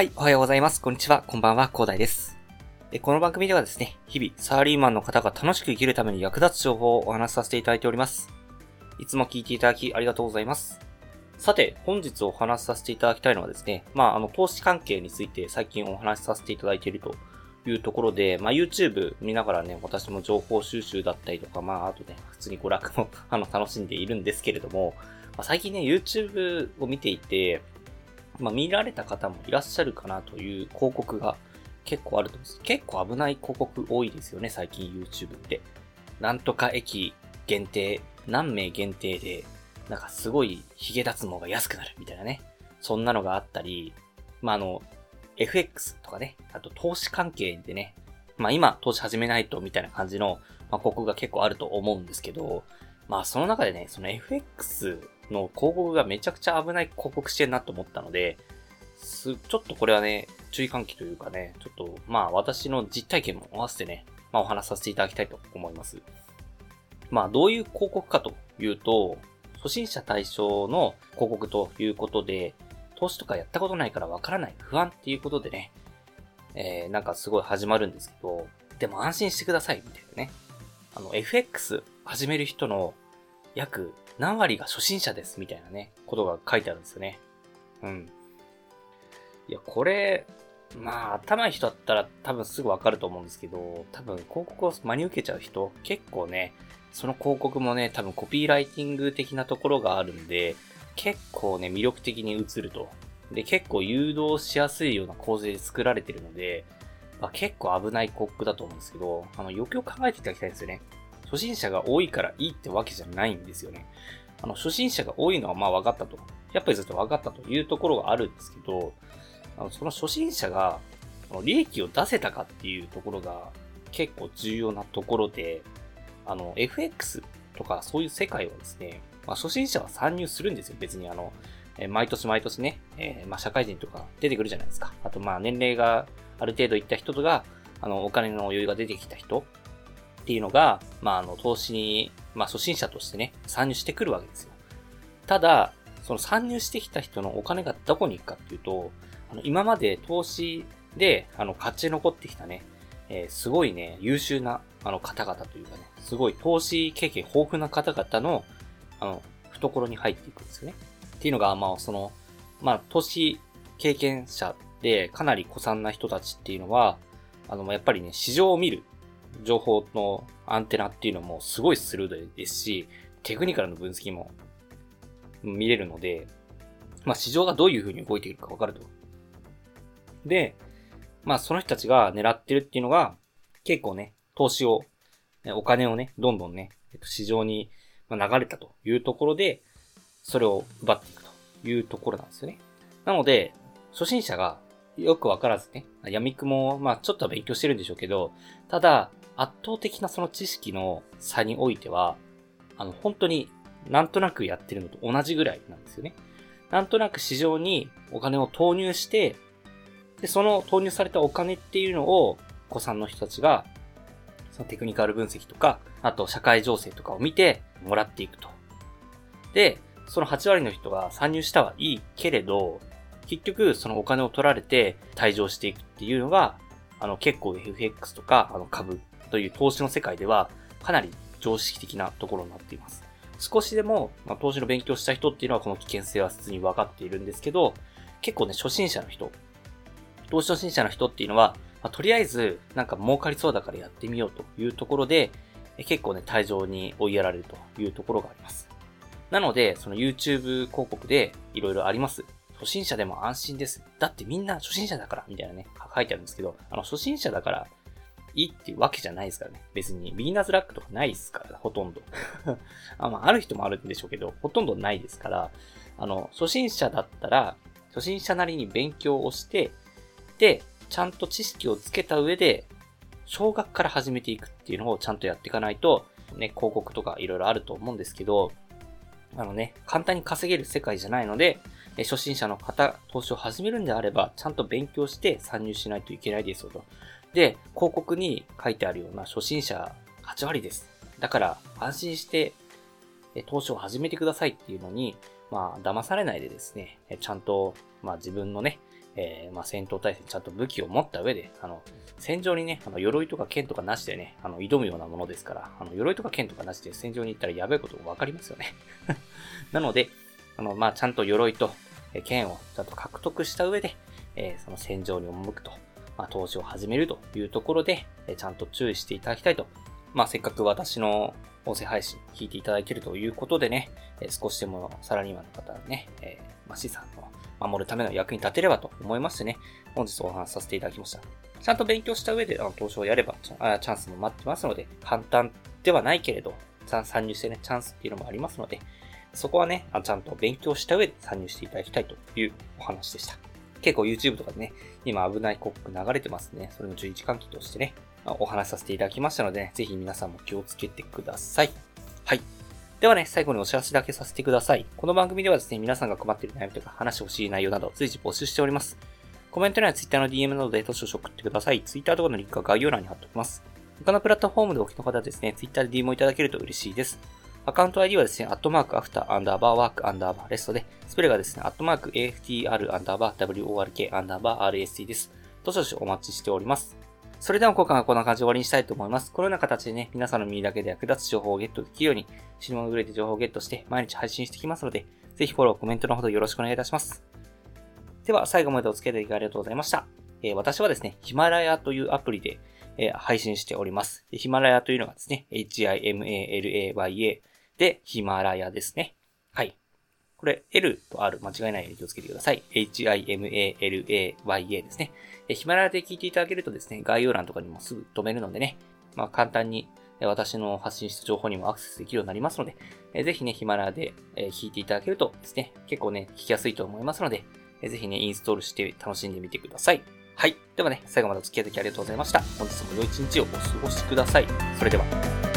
はい、おはようございます。こんにちは。こんばんは、広大です。この番組ではですね、日々、サラリーマンの方が楽しく生きるために役立つ情報をお話しさせていただいております。いつも聞いていただきありがとうございます。さて、本日お話しさせていただきたいのはですね、まあ、あの、投資関係について最近お話しさせていただいているというところで、まあ、YouTube 見ながらね、私も情報収集だったりとか、まあ、あとね、普通に娯楽もあの、楽しんでいるんですけれども、まあ、最近ね、YouTube を見ていて、まあ、見られた方もいらっしゃるかなという広告が結構あると思うんです。結構危ない広告多いですよね、最近 YouTube って。なんとか駅限定、何名限定で、なんかすごいヒゲ脱毛が安くなるみたいなね。そんなのがあったり、まあ、あの、FX とかね、あと投資関係でね、まあ今投資始めないとみたいな感じの、まあ、広告が結構あると思うんですけど、まあその中でね、その FX の広告がめちゃくちゃ危ない広告してるなと思ったので、す、ちょっとこれはね、注意喚起というかね、ちょっと、まあ私の実体験も合わせてね、まあお話しさせていただきたいと思います。まあどういう広告かというと、初心者対象の広告ということで、投資とかやったことないからわからない、不安っていうことでね、えー、なんかすごい始まるんですけど、でも安心してください、みたいなね。あの、FX 始める人の約何割が初心者です、みたいなね、ことが書いてあるんですよね。うん。いや、これ、まあ、頭いい人だったら多分すぐわかると思うんですけど、多分広告を真に受けちゃう人、結構ね、その広告もね、多分コピーライティング的なところがあるんで、結構ね、魅力的に映ると。で、結構誘導しやすいような構成で作られてるので、まあ、結構危ない広告だと思うんですけど、あの、よくよく考えていただきたいんですよね。初心者が多いからいいってわけじゃないんですよね。あの、初心者が多いのはまあ分かったと。やっぱりずっと分かったというところがあるんですけど、あのその初心者が、利益を出せたかっていうところが結構重要なところで、あの、FX とかそういう世界はですね、まあ、初心者は参入するんですよ。別にあの、え毎年毎年ね、えー、まあ、社会人とか出てくるじゃないですか。あと、まあ、年齢がある程度いった人とか、あの、お金の余裕が出てきた人っていうのが、まあ、あの、投資に、まあ、初心者としてね、参入してくるわけですよ。ただ、その参入してきた人のお金がどこに行くかっていうと、あの、今まで投資で、あの、勝ち残ってきたね、えー、すごいね、優秀な、あの、方々というかね、すごい投資経験豊富な方々の、あの、懐に入っていくんですよね。っていうのが、まあ、その、まあ、投資経験者でかなり古参な人たちっていうのは、あの、やっぱりね、市場を見る情報のアンテナっていうのもすごい鋭いですし、テクニカルの分析も見れるので、まあ、市場がどういう風に動いているかわかると。で、まあ、その人たちが狙ってるっていうのが、結構ね、投資を、お金をね、どんどんね、市場に流れたというところで、それを奪っていくというところなんですよね。なので、初心者がよくわからずね、闇雲、まあちょっとは勉強してるんでしょうけど、ただ、圧倒的なその知識の差においては、あの、本当になんとなくやってるのと同じぐらいなんですよね。なんとなく市場にお金を投入して、で、その投入されたお金っていうのを、子さんの人たちがそのテクニカル分析とか、あと社会情勢とかを見てもらっていくと。で、その8割の人が参入したはいいけれど、結局そのお金を取られて退場していくっていうのが、あの結構 FX とかあの株という投資の世界ではかなり常識的なところになっています。少しでも、まあ、投資の勉強した人っていうのはこの危険性は普通に分かっているんですけど、結構ね、初心者の人、投資初心者の人っていうのは、まあ、とりあえず、なんか儲かりそうだからやってみようというところで、結構ね、退場に追いやられるというところがあります。なので、その YouTube 広告でいろいろあります。初心者でも安心です。だってみんな初心者だから、みたいなね、書いてあるんですけど、あの、初心者だから、いいっていうわけじゃないですからね。別に、ビギナーズラックとかないですから、ほとんど。あまあ、ある人もあるんでしょうけど、ほとんどないですから、あの、初心者だったら、初心者なりに勉強をして、で、ちゃんと知識をつけた上で、少額から始めていくっていうのをちゃんとやっていかないと、ね、広告とかいろいろあると思うんですけど、あのね、簡単に稼げる世界じゃないので、初心者の方、投資を始めるんであれば、ちゃんと勉強して参入しないといけないですよと。で、広告に書いてあるような初心者8割です。だから安心して投資を始めてくださいっていうのに、まあ、騙されないでですね、ちゃんと、まあ自分のね、えー、まあ、戦闘態勢ちゃんと武器を持った上で、あの、戦場にね、あの、鎧とか剣とかなしでね、あの、挑むようなものですから、あの、鎧とか剣とかなしで戦場に行ったらやべえことがわかりますよね。なので、あの、まあ、ちゃんと鎧と剣をちゃんと獲得した上で、えー、その戦場に赴くと、まあ、投資を始めるというところで、えー、ちゃんと注意していただきたいと。まあ、せっかく私の音声配信聞いていただいているということでね、えー、少しでもサラリーマンの方ね、えー、まあ、資産を守るための役に立てればと思いましてね、本日お話しさせていただきました。ちゃんと勉強した上であの投資をやればチャンスも待ってますので、簡単ではないけれど、参入してね、チャンスっていうのもありますので、そこはね、ちゃんと勉強した上で参入していただきたいというお話でした。結構 YouTube とかでね、今危ない広告流れてますね。それの注意喚起としてね、お話しさせていただきましたので、ね、ぜひ皆さんも気をつけてください。はい。ではね、最後にお知らせだけさせてください。この番組ではですね、皆さんが困っている悩みとか話してほしい内容など随時募集しております。コメント欄や Twitter の DM などで投書を送ってください。Twitter とかのリンクは概要欄に貼っておきます。他のプラットフォームでお聞きの方はですね、Twitter で DM をいただけると嬉しいです。アカウント ID はですね、アットマークアフターアンダーバーワークアンダーバーレストで、スペルがですね、アットマーク AFTR アンダーバー WORK アンダーバー RST です。どしどしお待ちしております。それでは今回はこんな感じで終わりにしたいと思います。このような形でね、皆さんの耳だけで役立つ情報をゲットできるように、死ぬものぐれて情報をゲットして毎日配信してきますので、ぜひフォロー、コメントのほどよろしくお願いいたします。では、最後までお付き合いいただきありがとうございました。えー、私はですね、ヒマラヤというアプリで、えー、配信しております。ヒマラヤというのがですね、HIMALAYA で、ヒマラヤですね。はい。これ、L と R 間違えないように気をつけてください。HIMALAYA ですね。ヒマラヤで聞いていただけるとですね、概要欄とかにもすぐ止めるのでね、まあ簡単に私の発信した情報にもアクセスできるようになりますので、ぜひね、ヒマラヤで聞いていただけるとですね、結構ね、聞きやすいと思いますので、ぜひね、インストールして楽しんでみてください。はい。ではね、最後までお付き合いいただきありがとうございました。本日も良い一日をお過ごしください。それでは。